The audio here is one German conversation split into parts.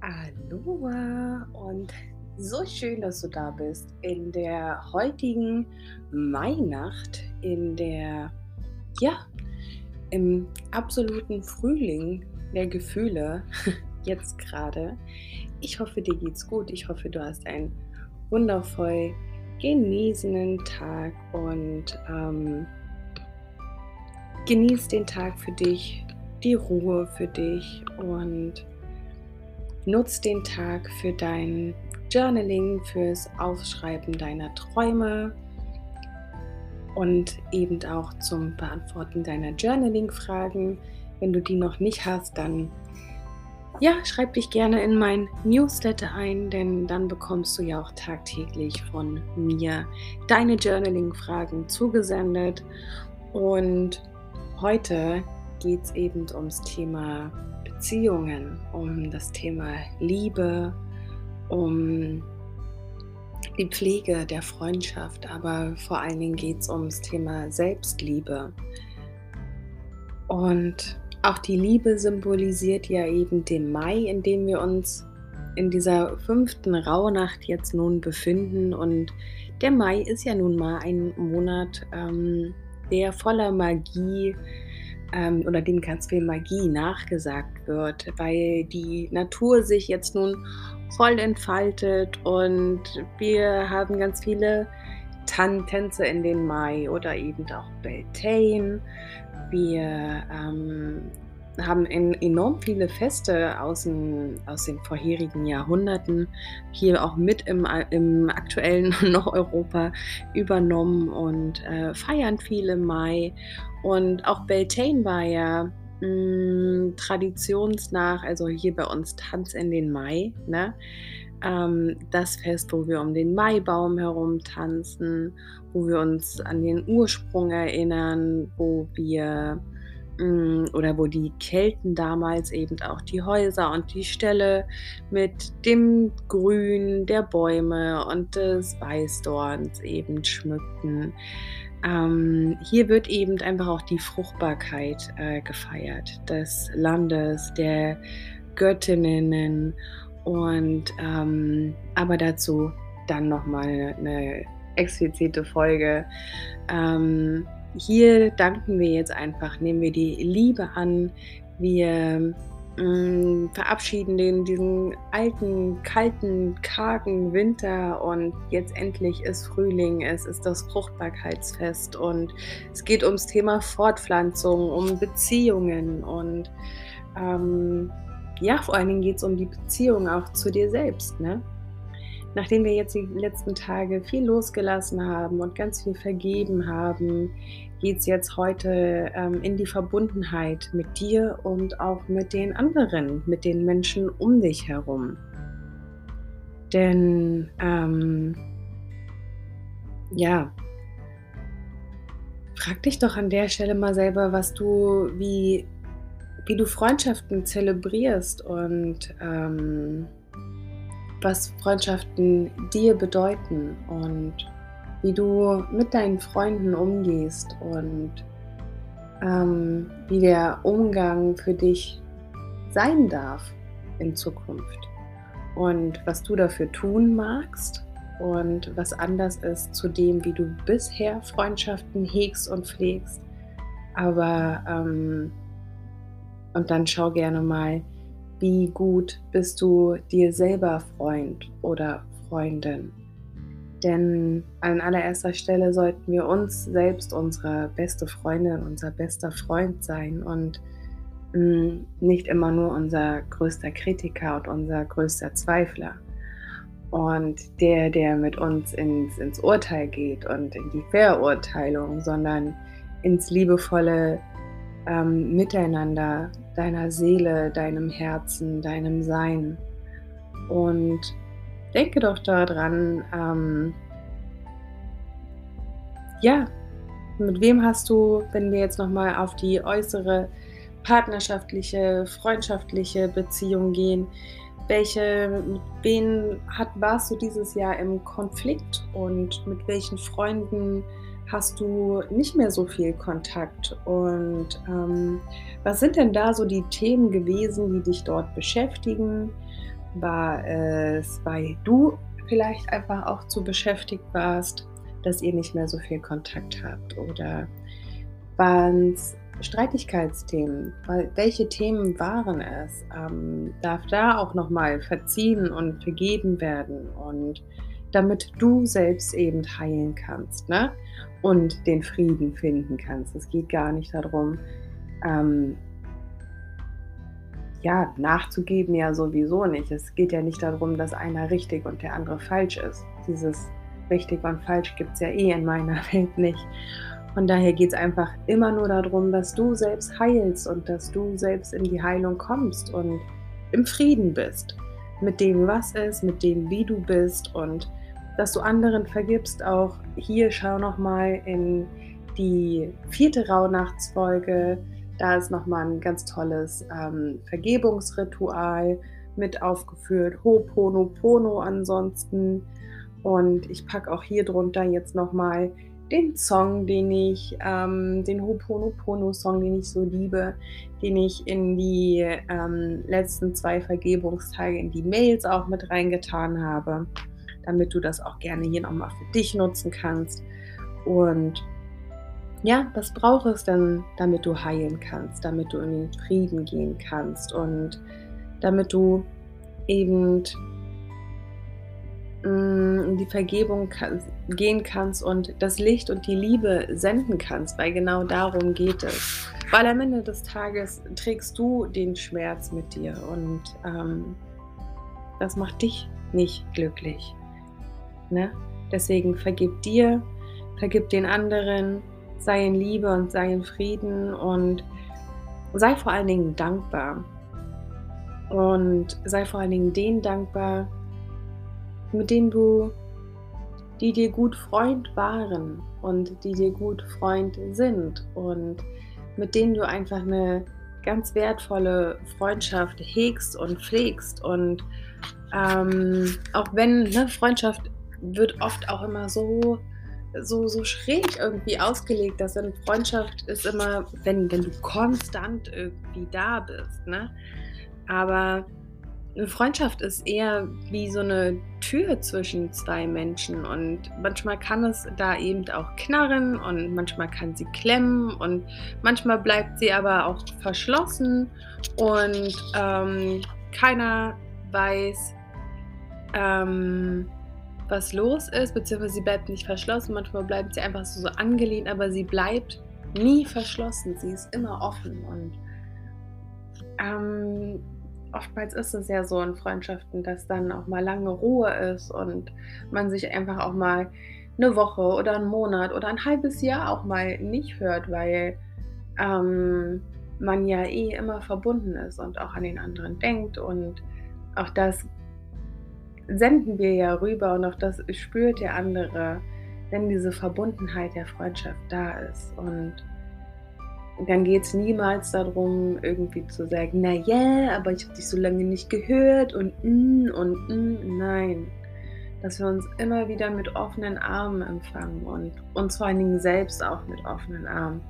Aloha und so schön, dass du da bist in der heutigen Mainacht, in der, ja, im absoluten Frühling der Gefühle, jetzt gerade. Ich hoffe, dir geht's gut. Ich hoffe, du hast einen wundervoll genießenden Tag und ähm, genieß den Tag für dich, die Ruhe für dich und nutz den Tag für dein Journaling, fürs Aufschreiben deiner Träume und eben auch zum Beantworten deiner Journaling-Fragen. Wenn du die noch nicht hast, dann ja, schreib dich gerne in mein Newsletter ein, denn dann bekommst du ja auch tagtäglich von mir deine Journaling-Fragen zugesendet. Und heute geht es eben ums Thema Beziehungen, um das Thema Liebe, um die Pflege der Freundschaft, aber vor allen Dingen geht es ums Thema Selbstliebe. Und auch die Liebe symbolisiert ja eben den Mai, in dem wir uns in dieser fünften Rauhnacht jetzt nun befinden. Und der Mai ist ja nun mal ein Monat, ähm, der voller Magie ähm, oder dem ganz viel Magie nachgesagt wird, weil die Natur sich jetzt nun voll entfaltet und wir haben ganz viele Tan Tänze in den Mai oder eben auch Beltane. Wir ähm, haben enorm viele Feste aus, den, aus den vorherigen Jahrhunderten hier auch mit im, im aktuellen Nordeuropa übernommen und äh, feiern viel im Mai. Und auch Beltane war ja mh, mm, traditionsnach, also hier bei uns Tanz in den Mai, ne? Ähm, das Fest, wo wir um den Maibaum herum tanzen, wo wir uns an den Ursprung erinnern, wo wir oder wo die Kelten damals eben auch die Häuser und die Ställe mit dem Grün der Bäume und des Weißdorns eben schmückten. Ähm, hier wird eben einfach auch die Fruchtbarkeit äh, gefeiert des Landes, der Göttinnen und ähm, aber dazu dann nochmal eine explizite Folge. Ähm, hier danken wir jetzt einfach, nehmen wir die Liebe an, wir Mm, verabschieden den diesen alten, kalten, kargen Winter und jetzt endlich ist Frühling, es ist das Fruchtbarkeitsfest und es geht ums Thema Fortpflanzung, um Beziehungen und ähm, ja, vor allen Dingen geht es um die Beziehung auch zu dir selbst, ne? Nachdem wir jetzt die letzten Tage viel losgelassen haben und ganz viel vergeben haben, geht es jetzt heute ähm, in die Verbundenheit mit dir und auch mit den anderen, mit den Menschen um dich herum. Denn ähm, ja, frag dich doch an der Stelle mal selber, was du, wie, wie du Freundschaften zelebrierst und ähm, was Freundschaften dir bedeuten und wie du mit deinen Freunden umgehst und ähm, wie der Umgang für dich sein darf in Zukunft und was du dafür tun magst und was anders ist zu dem, wie du bisher Freundschaften hegst und pflegst. Aber ähm, und dann schau gerne mal, wie gut bist du dir selber Freund oder Freundin. Denn an allererster Stelle sollten wir uns selbst unsere beste Freundin, unser bester Freund sein und mm, nicht immer nur unser größter Kritiker und unser größter Zweifler. Und der, der mit uns ins, ins Urteil geht und in die Verurteilung, sondern ins liebevolle ähm, Miteinander deiner Seele, deinem Herzen, deinem Sein. Und denke doch daran, ähm, ja, mit wem hast du, wenn wir jetzt nochmal auf die äußere partnerschaftliche, freundschaftliche Beziehung gehen, welche, mit wem hat, warst du dieses Jahr im Konflikt und mit welchen Freunden hast du nicht mehr so viel Kontakt? Und ähm, was sind denn da so die Themen gewesen, die dich dort beschäftigen? War es, weil du vielleicht einfach auch zu beschäftigt warst, dass ihr nicht mehr so viel Kontakt habt? Oder waren es Streitigkeitsthemen? Welche Themen waren es? Ähm, darf da auch nochmal verziehen und vergeben werden? Und damit du selbst eben heilen kannst ne? und den Frieden finden kannst. Es geht gar nicht darum, ähm, ja, nachzugeben ja sowieso nicht. Es geht ja nicht darum, dass einer richtig und der andere falsch ist. Dieses richtig und falsch gibt es ja eh in meiner Welt nicht. Von daher geht es einfach immer nur darum, dass du selbst heilst und dass du selbst in die Heilung kommst und im Frieden bist. Mit dem, was ist, mit dem, wie du bist und dass du anderen vergibst. Auch hier schau nochmal in die vierte Rauhnachtsfolge. Da ist nochmal ein ganz tolles ähm, Vergebungsritual mit aufgeführt. Ho'oponopono ansonsten. Und ich packe auch hier drunter jetzt nochmal den Song, den ich, ähm, den Ho'oponopono-Song, den ich so liebe, den ich in die ähm, letzten zwei Vergebungstage in die Mails auch mit reingetan habe damit du das auch gerne hier nochmal für dich nutzen kannst. Und ja, was braucht es denn, damit du heilen kannst, damit du in den Frieden gehen kannst und damit du eben mm, in die Vergebung gehen kannst und das Licht und die Liebe senden kannst, weil genau darum geht es. Weil am Ende des Tages trägst du den Schmerz mit dir und ähm, das macht dich nicht glücklich. Ne? Deswegen vergib dir, vergib den anderen, sei in Liebe und sei in Frieden und sei vor allen Dingen dankbar. Und sei vor allen Dingen denen dankbar, mit denen du, die dir gut Freund waren und die dir gut Freund sind und mit denen du einfach eine ganz wertvolle Freundschaft hegst und pflegst. Und ähm, auch wenn ne, Freundschaft wird oft auch immer so, so, so schräg irgendwie ausgelegt, dass eine Freundschaft ist immer, wenn, wenn du konstant irgendwie da bist. Ne? Aber eine Freundschaft ist eher wie so eine Tür zwischen zwei Menschen und manchmal kann es da eben auch knarren und manchmal kann sie klemmen und manchmal bleibt sie aber auch verschlossen und ähm, keiner weiß, ähm, was los ist, beziehungsweise sie bleibt nicht verschlossen. Manchmal bleibt sie einfach so, so angelehnt, aber sie bleibt nie verschlossen. Sie ist immer offen und ähm, oftmals ist es ja so in Freundschaften, dass dann auch mal lange Ruhe ist und man sich einfach auch mal eine Woche oder einen Monat oder ein halbes Jahr auch mal nicht hört, weil ähm, man ja eh immer verbunden ist und auch an den anderen denkt und auch das senden wir ja rüber und auch das spürt der andere, wenn diese Verbundenheit der Freundschaft da ist. Und dann geht es niemals darum, irgendwie zu sagen, na ja, aber ich habe dich so lange nicht gehört und mm, und mm. nein. Dass wir uns immer wieder mit offenen Armen empfangen und uns vor allen Dingen selbst auch mit offenen Armen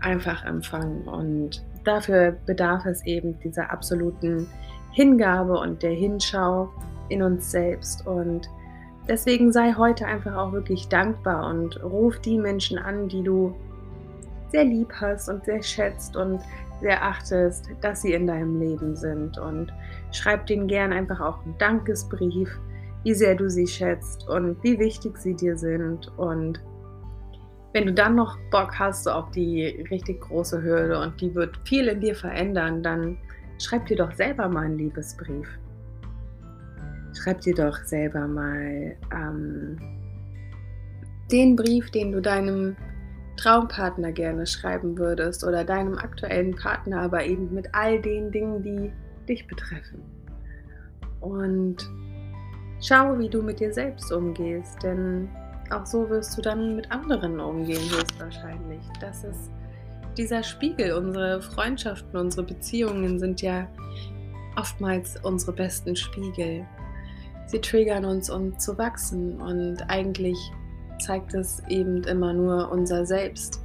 einfach empfangen. Und dafür bedarf es eben dieser absoluten Hingabe und der Hinschau in uns selbst. Und deswegen sei heute einfach auch wirklich dankbar und ruf die Menschen an, die du sehr lieb hast und sehr schätzt und sehr achtest, dass sie in deinem Leben sind. Und schreib denen gern einfach auch einen Dankesbrief, wie sehr du sie schätzt und wie wichtig sie dir sind. Und wenn du dann noch Bock hast auf die richtig große Hürde und die wird viel in dir verändern, dann schreib dir doch selber mal einen Liebesbrief schreib dir doch selber mal ähm, den Brief, den du deinem Traumpartner gerne schreiben würdest oder deinem aktuellen Partner, aber eben mit all den Dingen, die dich betreffen. Und schau, wie du mit dir selbst umgehst, denn auch so wirst du dann mit anderen umgehen, höchstwahrscheinlich. Das ist dieser Spiegel. Unsere Freundschaften, unsere Beziehungen sind ja oftmals unsere besten Spiegel sie triggern uns, um zu wachsen. Und eigentlich zeigt es eben immer nur unser Selbst.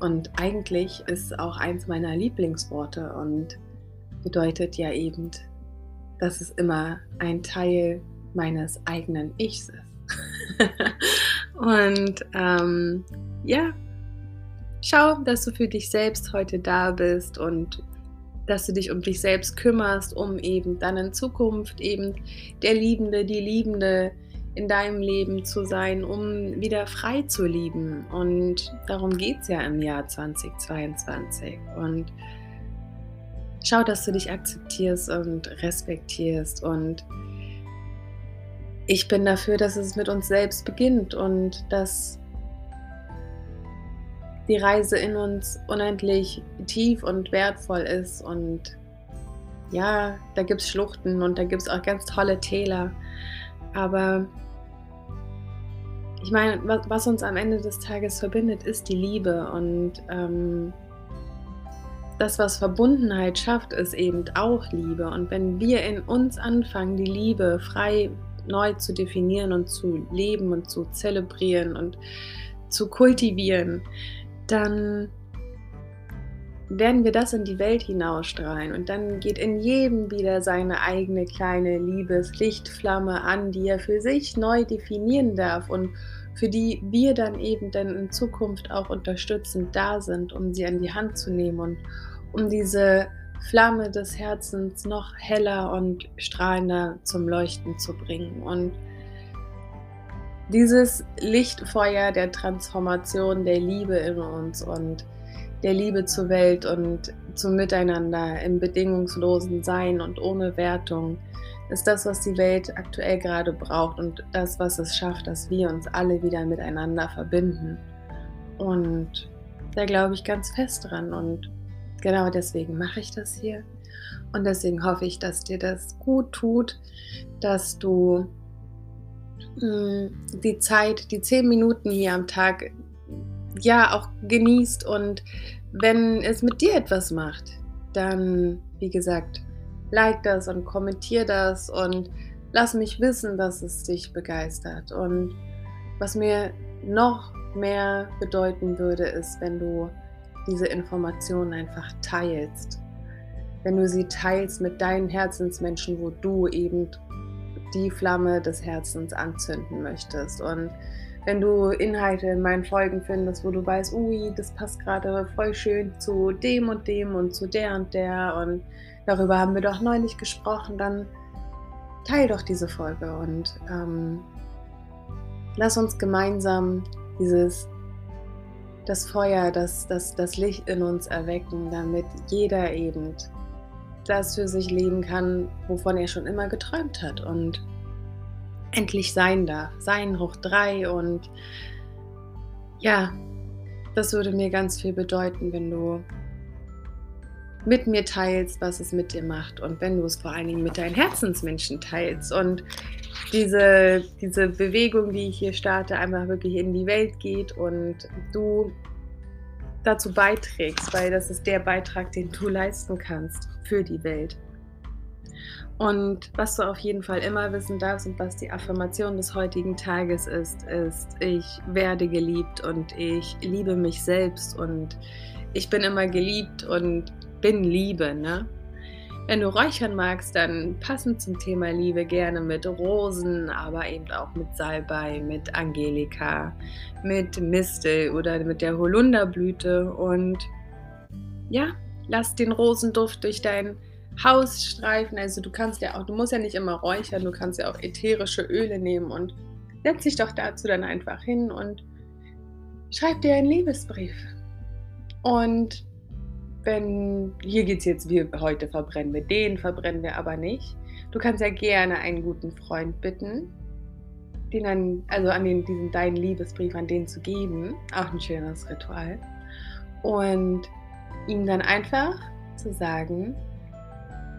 Und eigentlich ist auch eins meiner Lieblingsworte und bedeutet ja eben, dass es immer ein Teil meines eigenen Ichs ist. und ähm, ja, schau, dass du für dich selbst heute da bist und dass du dich um dich selbst kümmerst, um eben dann in Zukunft eben der Liebende, die Liebende in deinem Leben zu sein, um wieder frei zu lieben. Und darum geht es ja im Jahr 2022. Und schau, dass du dich akzeptierst und respektierst. Und ich bin dafür, dass es mit uns selbst beginnt und dass die Reise in uns unendlich tief und wertvoll ist. Und ja, da gibt es Schluchten und da gibt es auch ganz tolle Täler. Aber ich meine, was, uns am Ende des Tages verbindet, ist die Liebe. Und ähm, das, was Verbundenheit schafft, ist eben auch Liebe. Und wenn wir in uns anfangen, die Liebe frei neu zu definieren und zu leben und zu zelebrieren und zu kultivieren, dann werden wir das in die Welt hinausstrahlen und dann geht in jedem wieder seine eigene kleine Liebeslichtflamme an, die er für sich neu definieren darf und für die wir dann eben dann in Zukunft auch unterstützend da sind, um sie an die Hand zu nehmen und um diese Flamme des Herzens noch heller und strahlender zum Leuchten zu bringen. Und dieses Lichtfeuer der Transformation, der Liebe in uns und der Liebe zur Welt und zum Miteinander im bedingungslosen Sein und ohne Wertung ist das, was die Welt aktuell gerade braucht und das, was es schafft, dass wir uns alle wieder miteinander verbinden. Und da glaube ich ganz fest dran und genau deswegen mache ich das hier. Und deswegen hoffe ich, dass dir das gut tut, dass du die Zeit, die zehn Minuten hier am Tag, ja auch genießt und wenn es mit dir etwas macht, dann, wie gesagt, like das und kommentier das und lass mich wissen, dass es dich begeistert. Und was mir noch mehr bedeuten würde, ist, wenn du diese Informationen einfach teilst. Wenn du sie teilst mit deinen Herzensmenschen, wo du eben die Flamme des Herzens anzünden möchtest. Und wenn du Inhalte in meinen Folgen findest, wo du weißt, ui, das passt gerade voll schön zu dem und dem und zu der und der und darüber haben wir doch neulich gesprochen, dann teil doch diese Folge und ähm, lass uns gemeinsam dieses das Feuer, das, das, das Licht in uns erwecken, damit jeder eben das für sich leben kann, wovon er schon immer geträumt hat und endlich sein darf. Sein hoch drei und ja, das würde mir ganz viel bedeuten, wenn du mit mir teilst, was es mit dir macht und wenn du es vor allen Dingen mit deinen Herzensmenschen teilst und diese, diese Bewegung, die ich hier starte, einfach wirklich in die Welt geht und du dazu beiträgst, weil das ist der Beitrag, den du leisten kannst für die Welt. Und was du auf jeden Fall immer wissen darfst und was die Affirmation des heutigen Tages ist, ist, ich werde geliebt und ich liebe mich selbst und ich bin immer geliebt und bin Liebe. Ne? Wenn du räuchern magst, dann passend zum Thema Liebe gerne mit Rosen, aber eben auch mit Salbei, mit Angelika, mit Mistel oder mit der Holunderblüte. Und ja, lass den Rosenduft durch dein Haus streifen. Also du kannst ja auch, du musst ja nicht immer räuchern, du kannst ja auch ätherische Öle nehmen und setz dich doch dazu dann einfach hin und schreib dir einen Liebesbrief. Und wenn, hier geht es jetzt, wie heute verbrennen wir den, verbrennen wir aber nicht. Du kannst ja gerne einen guten Freund bitten, den dann, also an den, diesen deinen Liebesbrief an den zu geben. Auch ein schönes Ritual. Und ihm dann einfach zu sagen,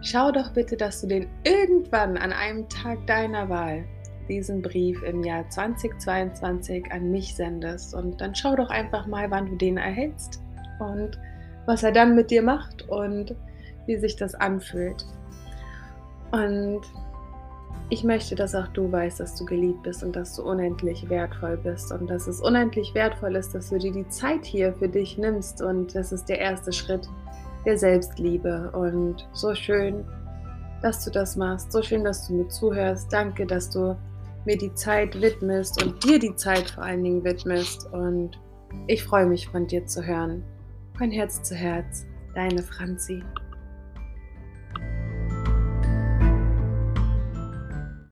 schau doch bitte, dass du den irgendwann an einem Tag deiner Wahl diesen Brief im Jahr 2022 an mich sendest. Und dann schau doch einfach mal, wann du den erhältst. Und was er dann mit dir macht und wie sich das anfühlt. Und ich möchte, dass auch du weißt, dass du geliebt bist und dass du unendlich wertvoll bist und dass es unendlich wertvoll ist, dass du dir die Zeit hier für dich nimmst und das ist der erste Schritt der Selbstliebe und so schön, dass du das machst, so schön, dass du mir zuhörst. Danke, dass du mir die Zeit widmest und dir die Zeit vor allen Dingen widmest und ich freue mich von dir zu hören. Von Herz zu Herz, deine Franzi.